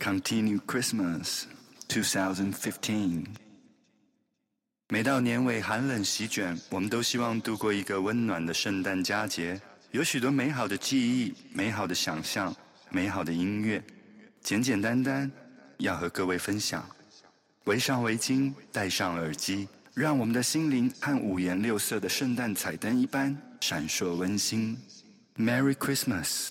Continue Christmas 2015。每到年尾，寒冷席卷，我们都希望度过一个温暖的圣诞佳节。有许多美好的记忆、美好的想象、美好的音乐，简简单单要和各位分享。围上围巾，戴上耳机，让我们的心灵和五颜六色的圣诞彩灯一般闪烁温馨。Merry Christmas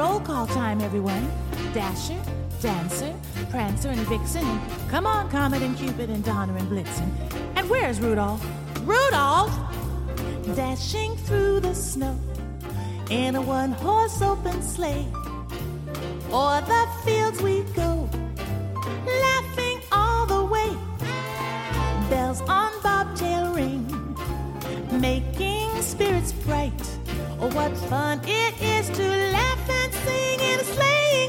roll call time, everyone. Dasher, Dancer, Prancer, and Vixen, and come on, Comet and Cupid, and Donner and Blitzen. And where's Rudolph? Rudolph! Dashing through the snow in a one horse open sleigh. O'er the fields we go, laughing all the way. Bells on bobtail ring, making spirits bright. Oh, what fun it is to laugh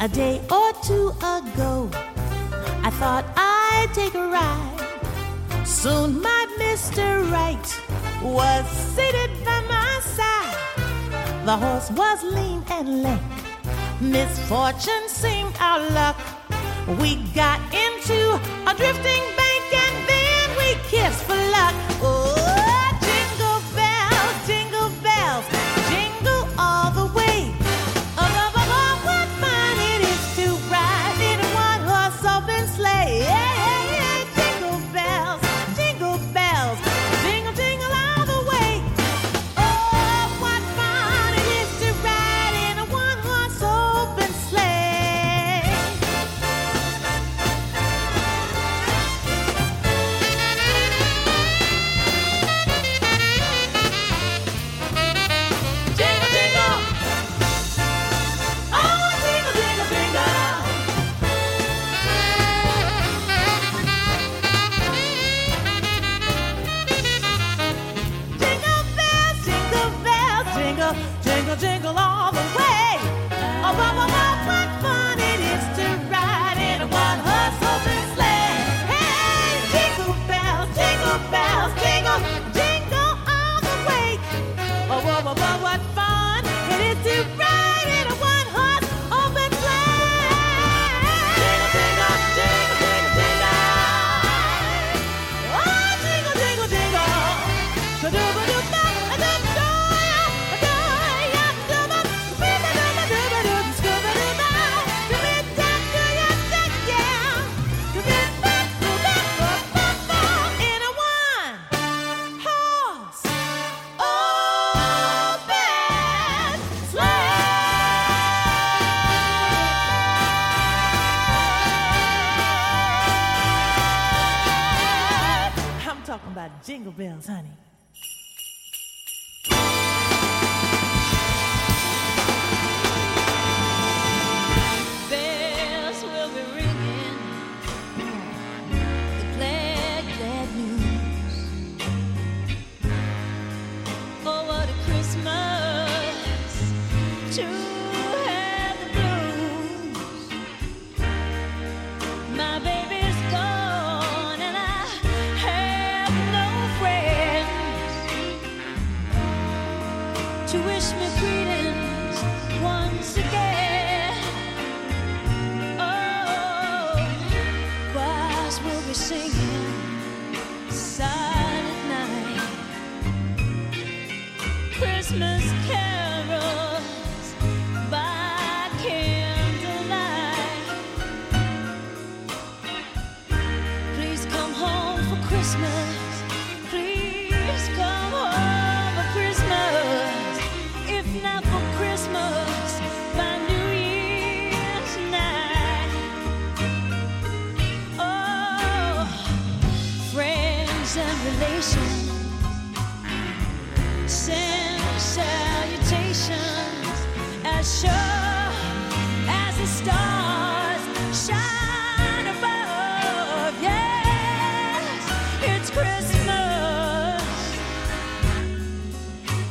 A day or two ago, I thought I'd take a ride. Soon my Mr. Right was seated by my side. The horse was lean and lank. Misfortune seemed our luck. We got into a drifting bank and then we kissed for luck. Jingle bells, honey.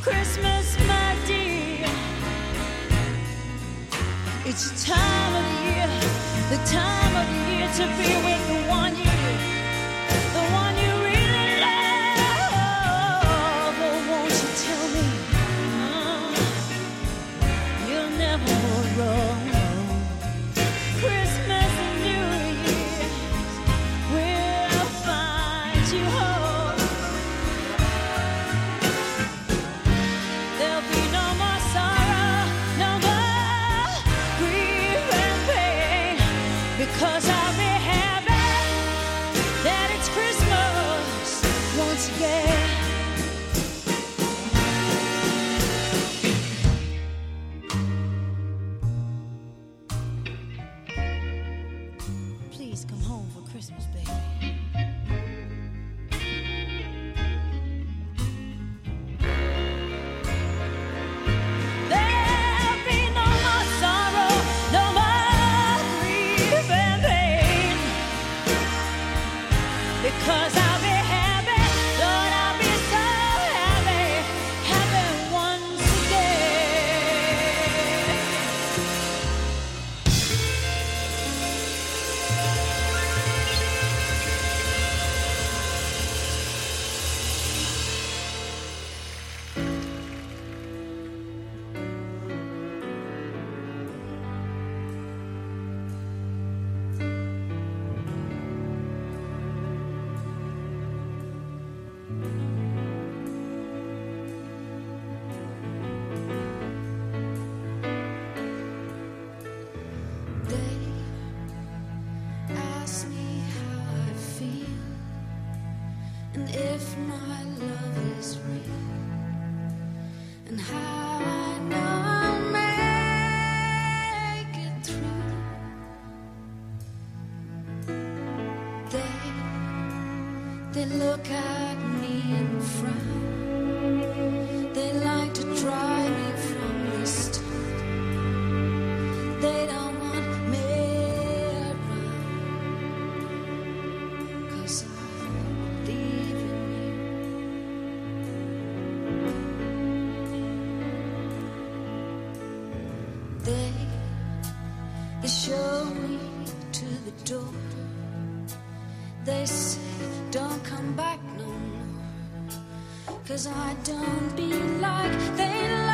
Christmas, my dear. It's the time of the year, the time of the year to be with you. They say, don't come back no more. Cause I don't be like they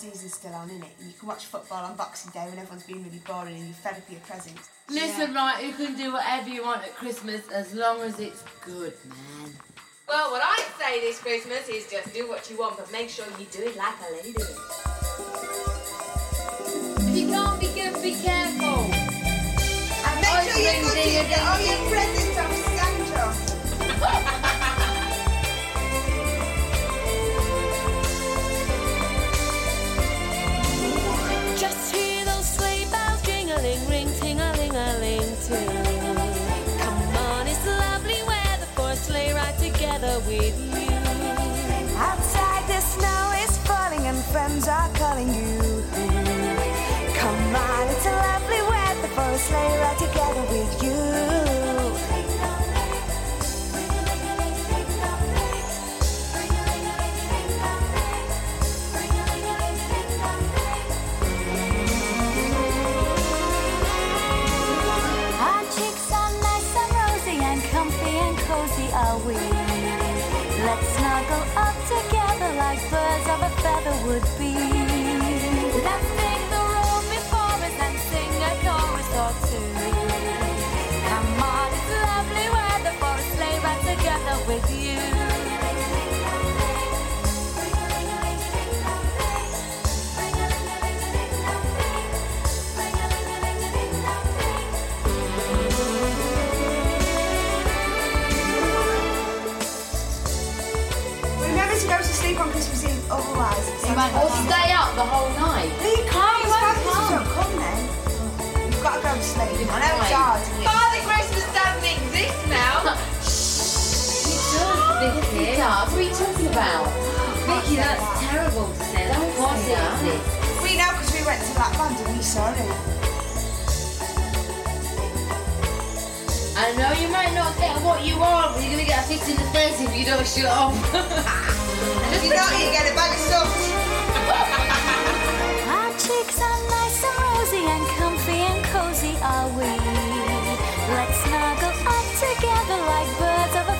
season's still on, isn't it? And you can watch football on Boxing Day when everyone's been really boring and you're fed up your presents. Listen, right, you can do whatever you want at Christmas as long as it's good, man. Well, what I'd say this Christmas is just do what you want, but make sure you do it like a lady. If you can't be good, be careful. And make sure you go to get all your presents off Santa. would be. Let's the before us and sing a chorus or two. Come on, it's lovely weather for a together with you. Otherwise. it's You might Santa or stay up the whole night. No, you can't. you It's won't come. Come then. You've got to go to sleep. I know it's hard. and you- Father Christmas doesn't exist now. Vicky, what are you talking about? Vicky, that's terrible to say. That. Course it. We know because we went to that band and we saw it. I know you might not get what you want, but you're gonna get a fix in the face if you don't shut up. If you don't, you get a bag of socks. Cheeks are nice and rosy and comfy and cozy are we. Let's snuggle up together like birds of a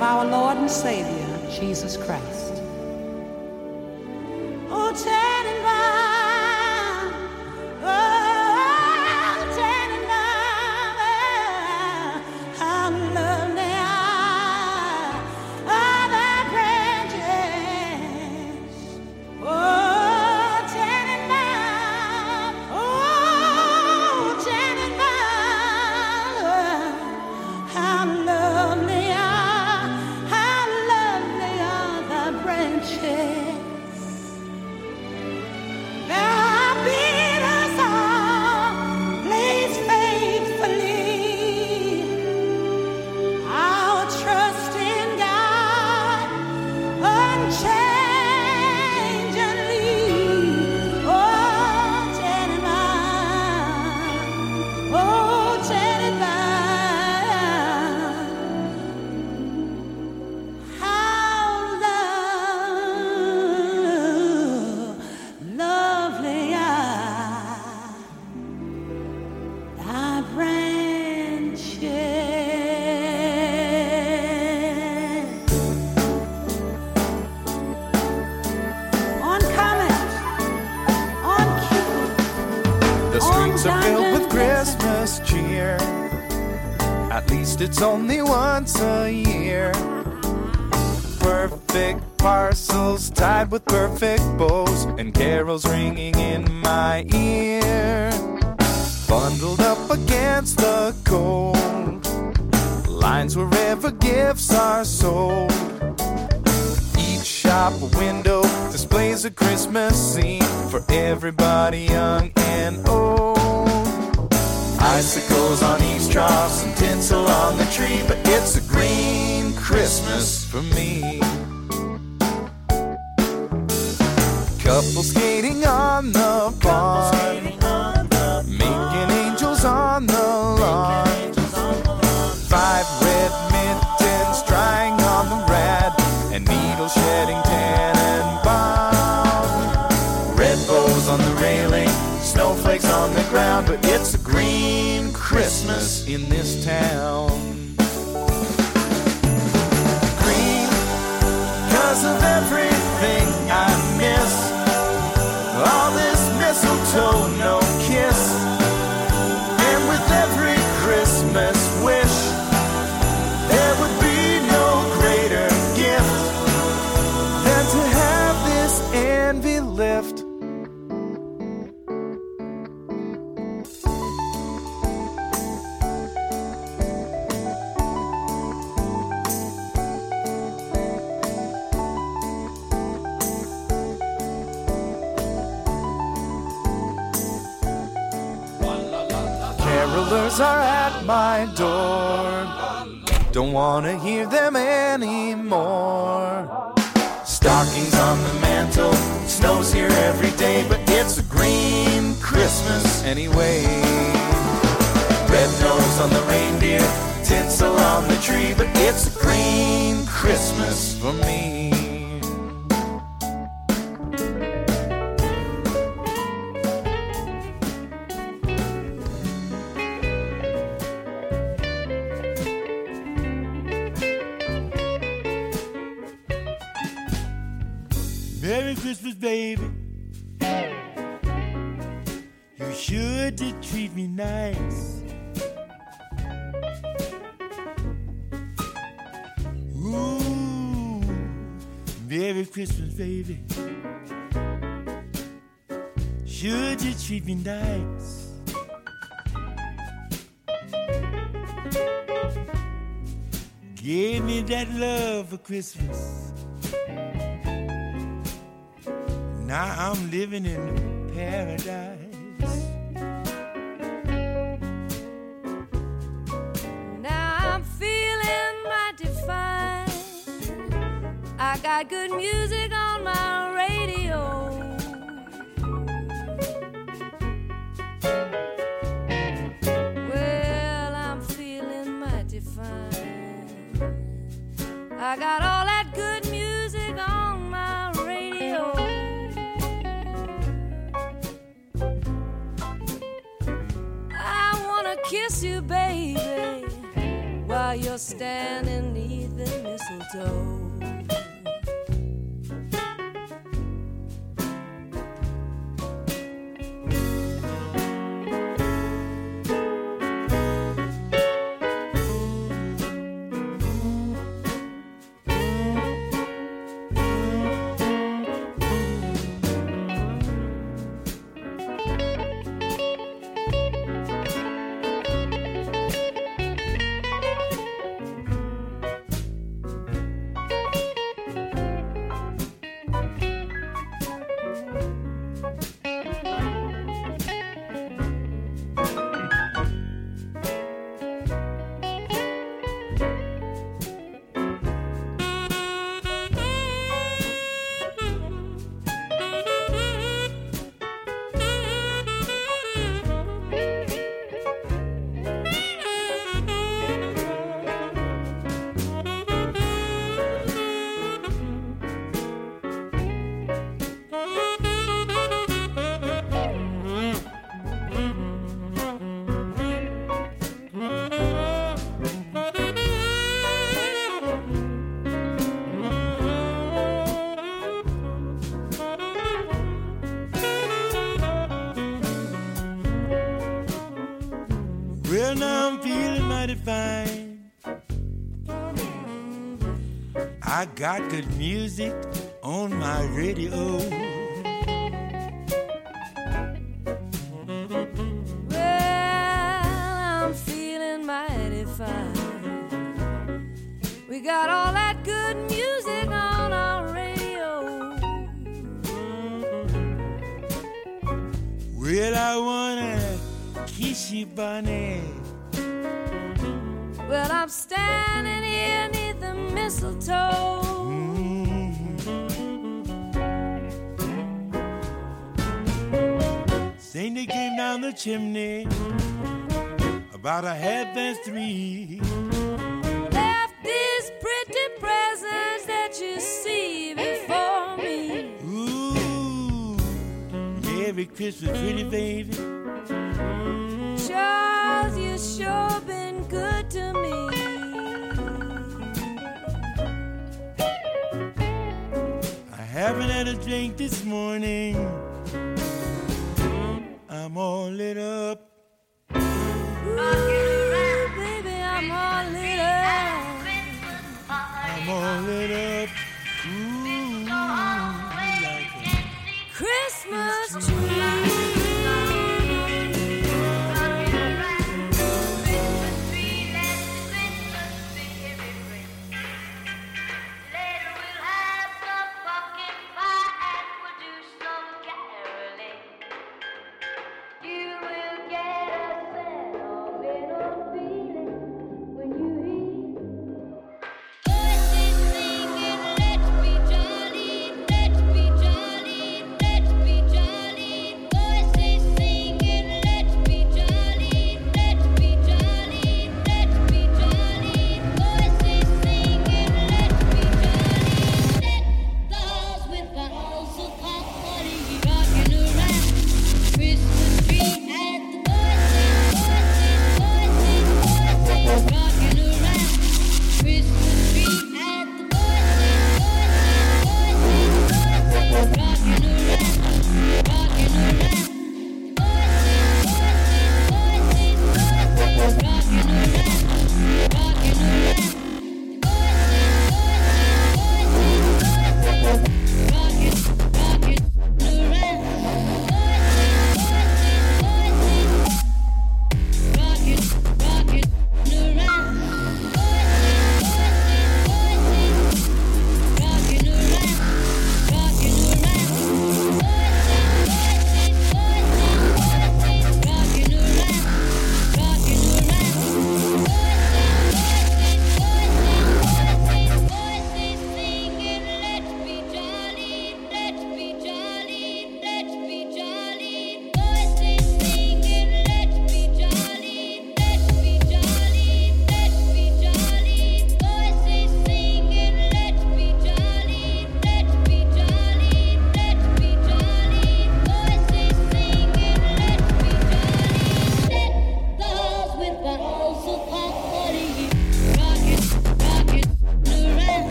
of our Lord and Savior, Jesus Christ. Window displays a Christmas scene for everybody young and old. Icicles on each troughs and tinsel on the tree, but it's a green Christmas for me. Couple skating on the pond, in this town. Green, cause of everything I miss. All this mistletoe, my door. Don't wanna hear them anymore. Stockings on the mantle, snows here every day, but it's a green Christmas anyway. Red nose on the reindeer, tinsel on the tree, but it's a green Christmas for me. Christmas, baby. You sure did treat me nice. Ooh, Merry Christmas, baby. Sure did treat me nice. Gave me that love for Christmas. Now I'm living in paradise. Now I'm feeling mighty fine. I got good music on my radio. Well, I'm feeling mighty fine. I got standing neath the mistletoe. Got good music on my radio. Well, I'm feeling mighty fine. We got all that good music on our radio. Well, I wanna kiss you, Bunny. Well, I'm standing here mistletoe. Saint came down the chimney about a half past three. Left these pretty presents that you see before me. Ooh, Merry Christmas, pretty baby. Charles, you sure been good to me. Haven't had a drink this morning. I'm all lit up. Ooh, baby, I'm all lit up. I'm all lit up. Ooh, like Christmas tree.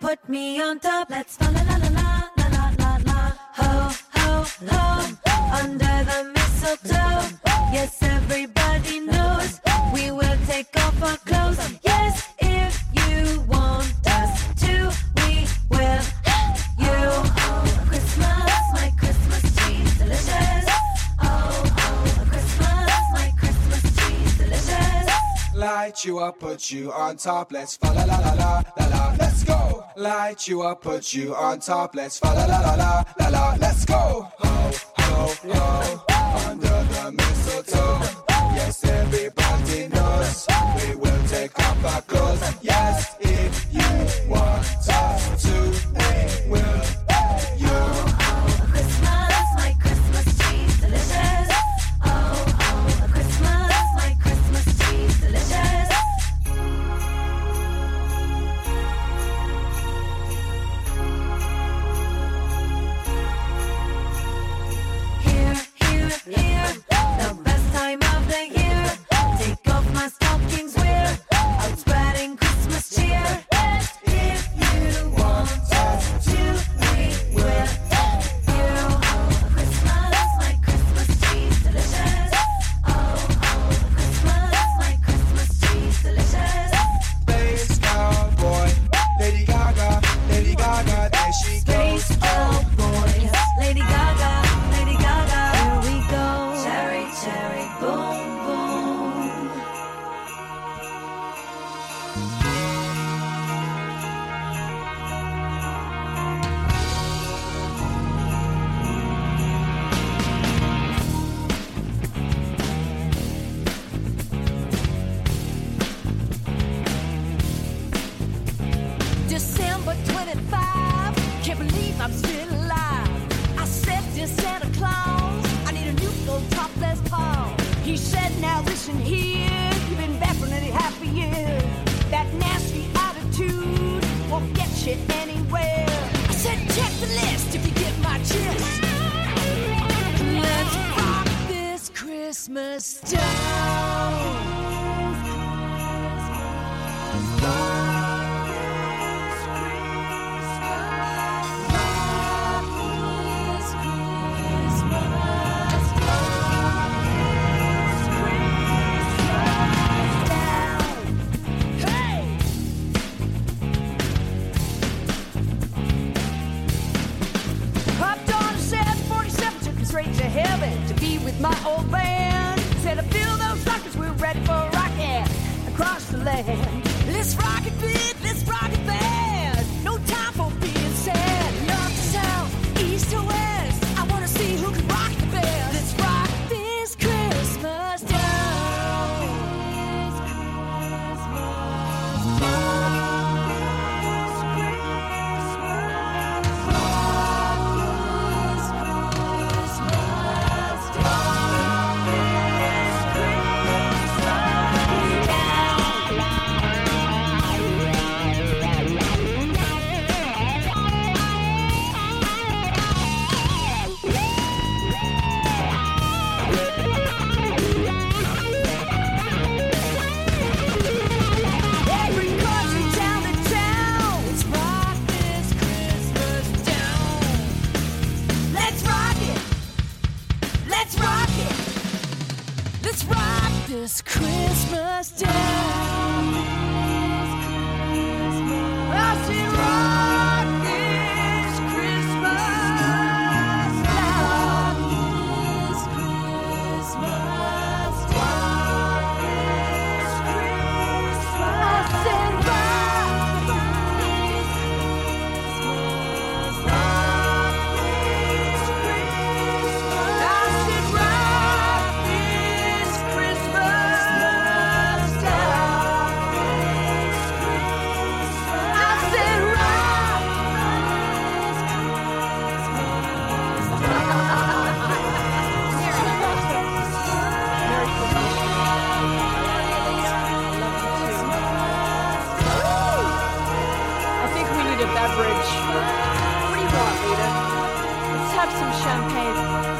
put me on top. Let's la la la la la la la la ho ho ho under the mistletoe. Yes, everybody knows we will take off our clothes. Yes. you up, put you on top. Let's fa la la la la la la. Let's go. Light you up, put you on top. Let's fa la la la la la la. Let's go. Ho ho ho. Under the mistletoe. Yes, everybody knows we will take off our clothes. Yes, if you want us. Christmas time. What do you want, Rita? Let's have some champagne.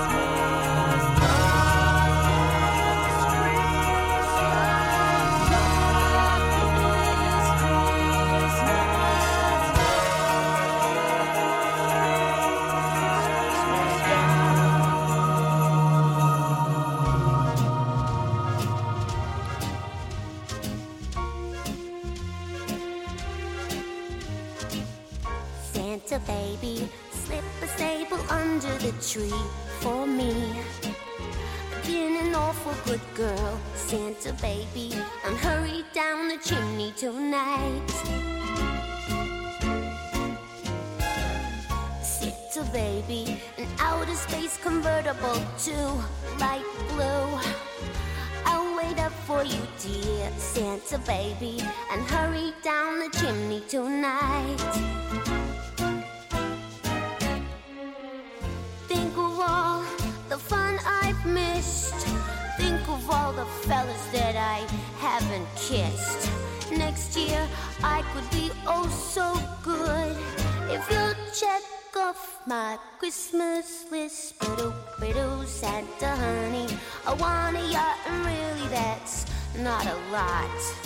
A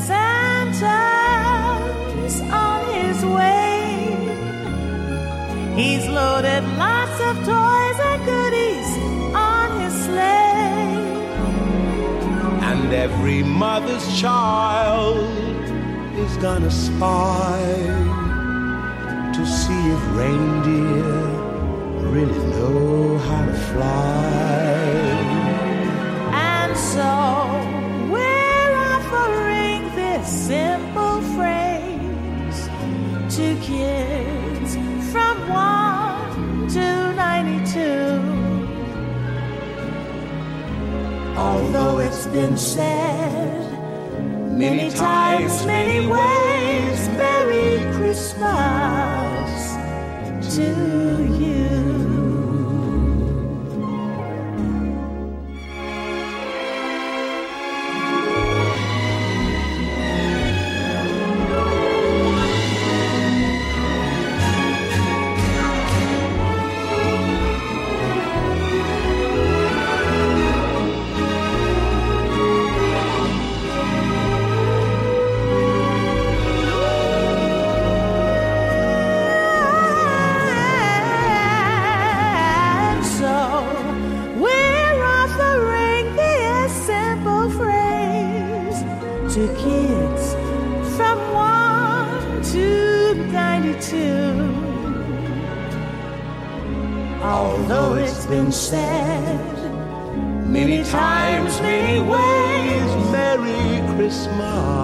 He's loaded lots of toys and goodies on his sleigh. And every mother's child is gonna spy to see if reindeer really know how to fly. And so we're offering this simple phrase to kids Although it's been said many times, many ways, Merry Christmas to you. Although it's been said Many times, many ways, Merry Christmas.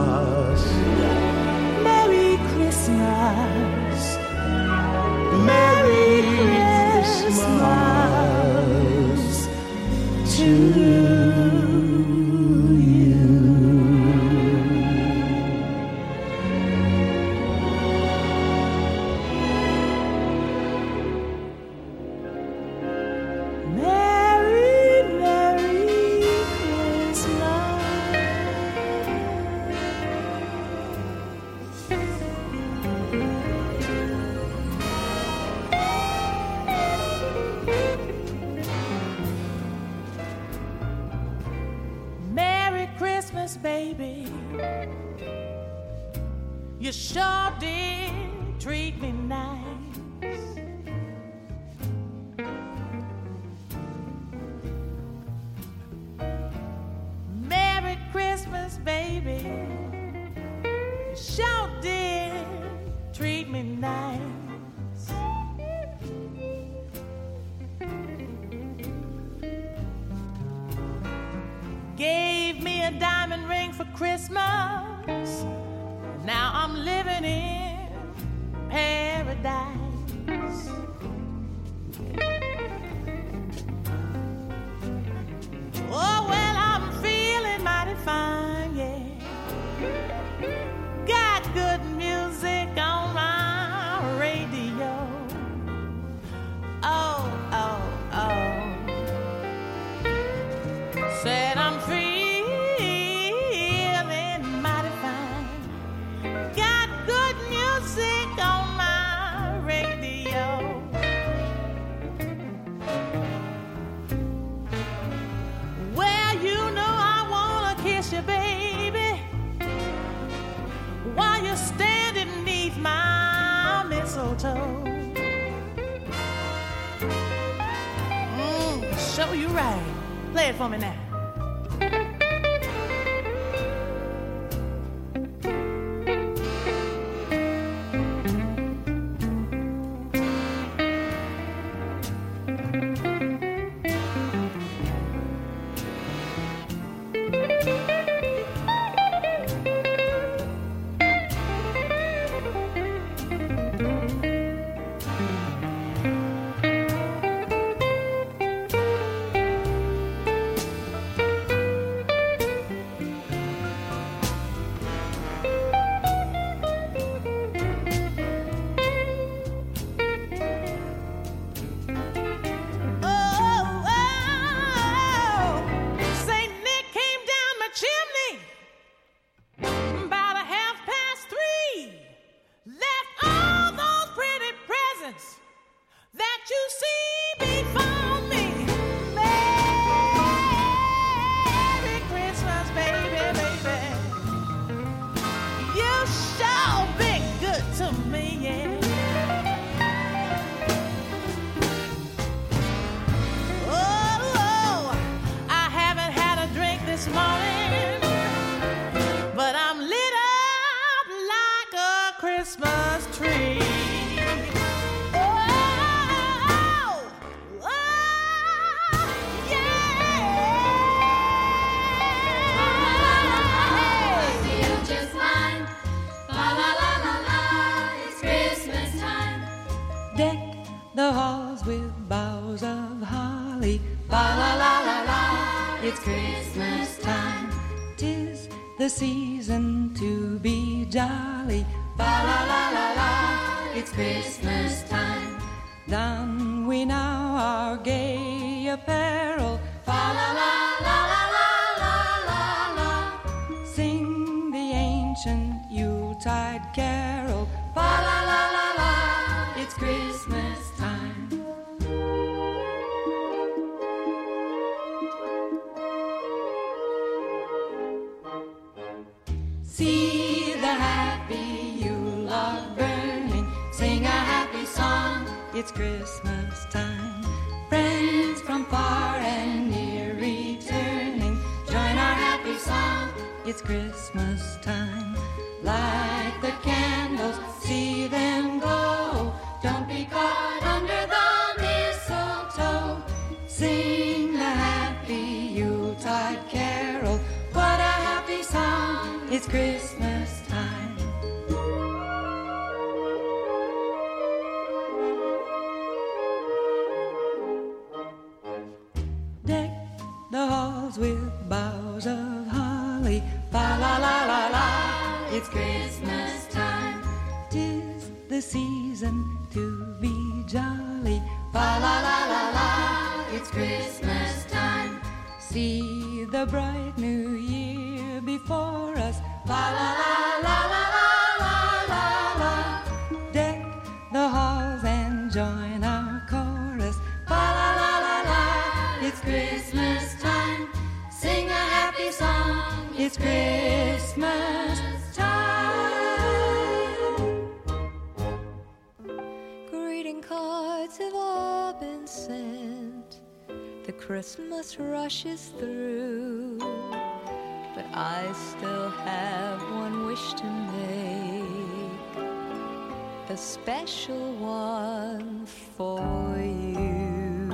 special one for you.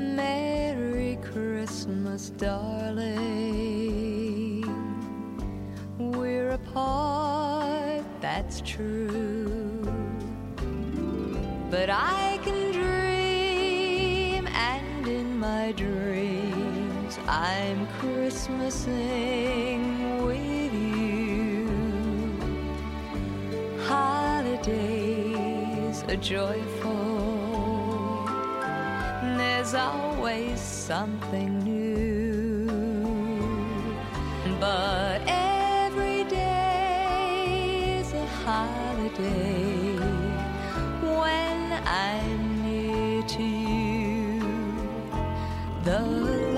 Merry Christmas, darling. We're apart, that's true. But I can dream, and in my dreams, I'm Christmasing. days are joyful. There's always something new. But every day is a holiday when I'm near to you. The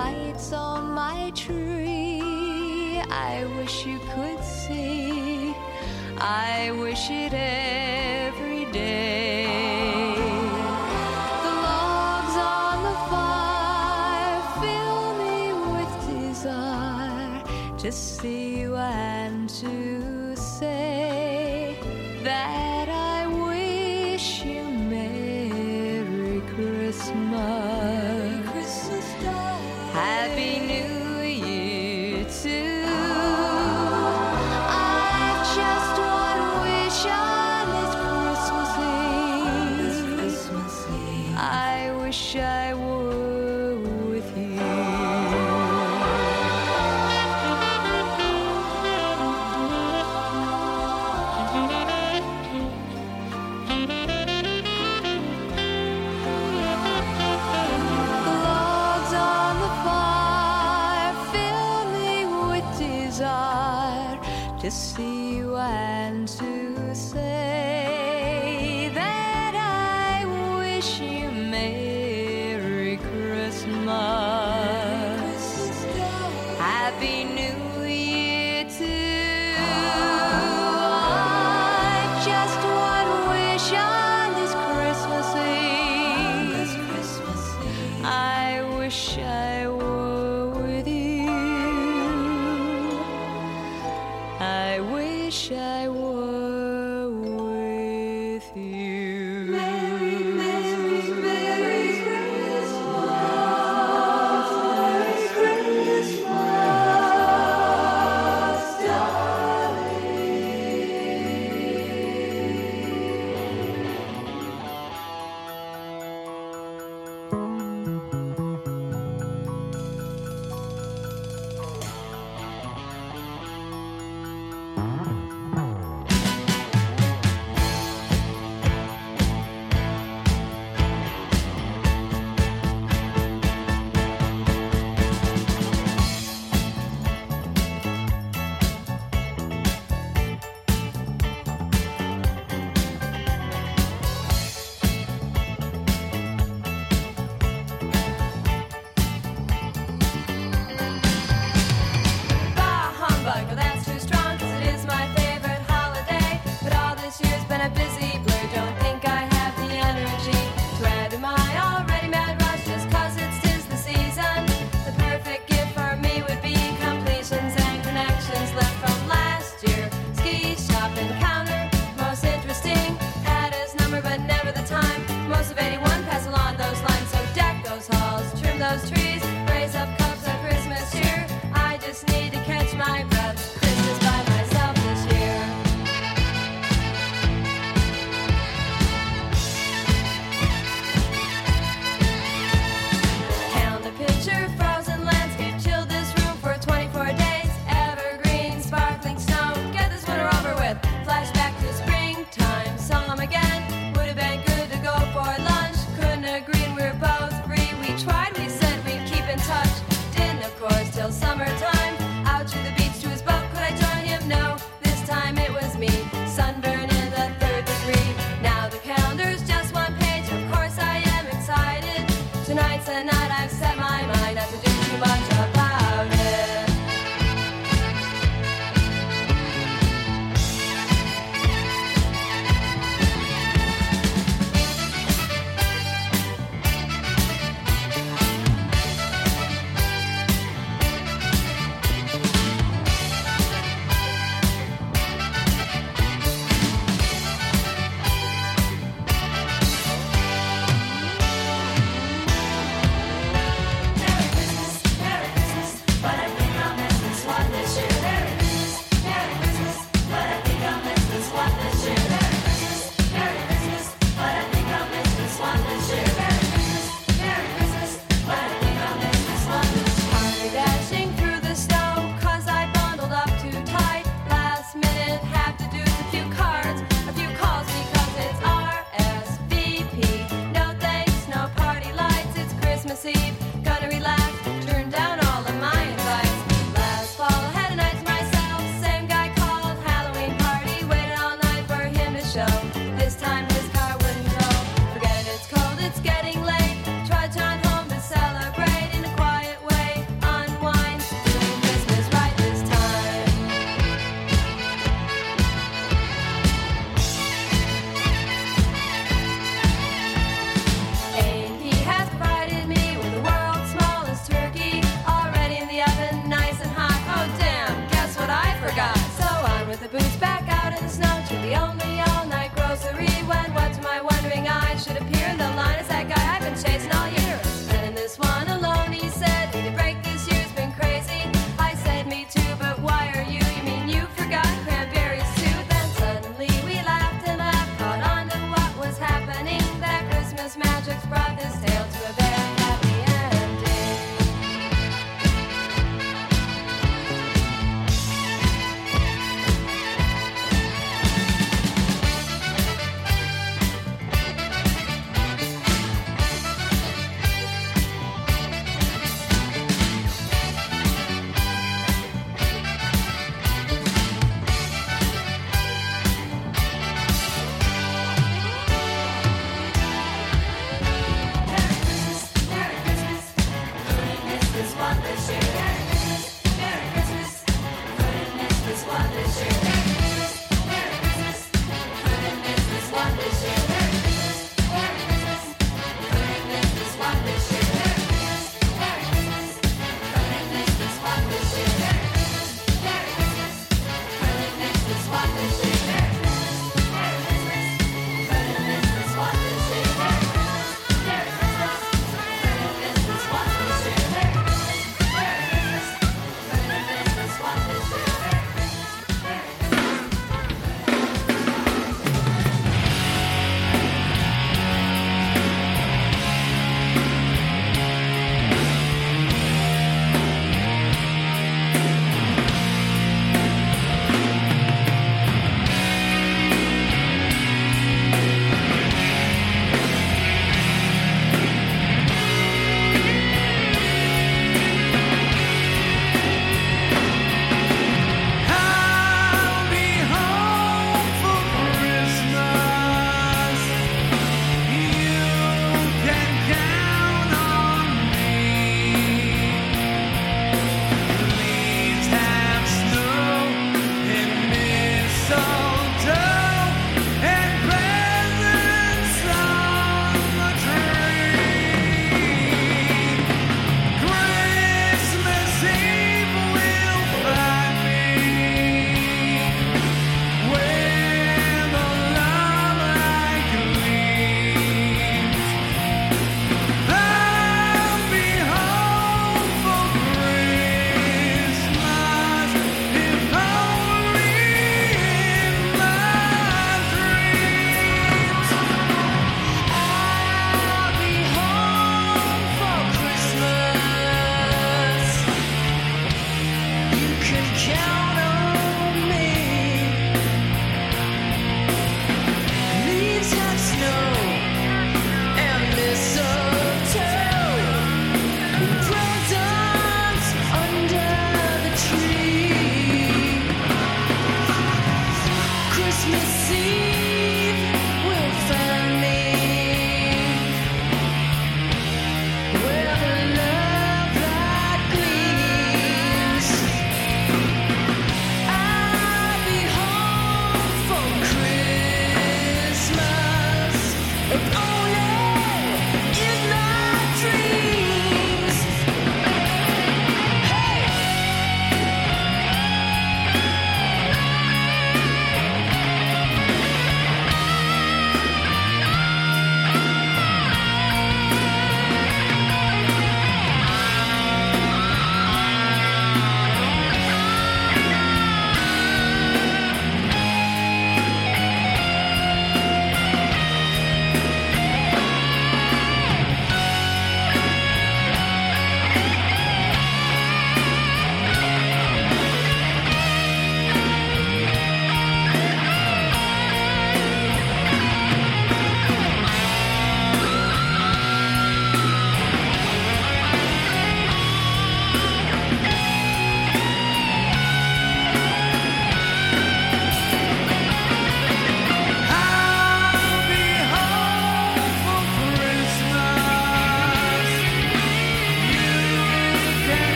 lights on my tree, I wish you could I wish it every day. The logs on the fire fill me with desire to see you and to say. Busy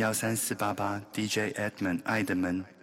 幺三四八八 DJ Edmond 爱的门。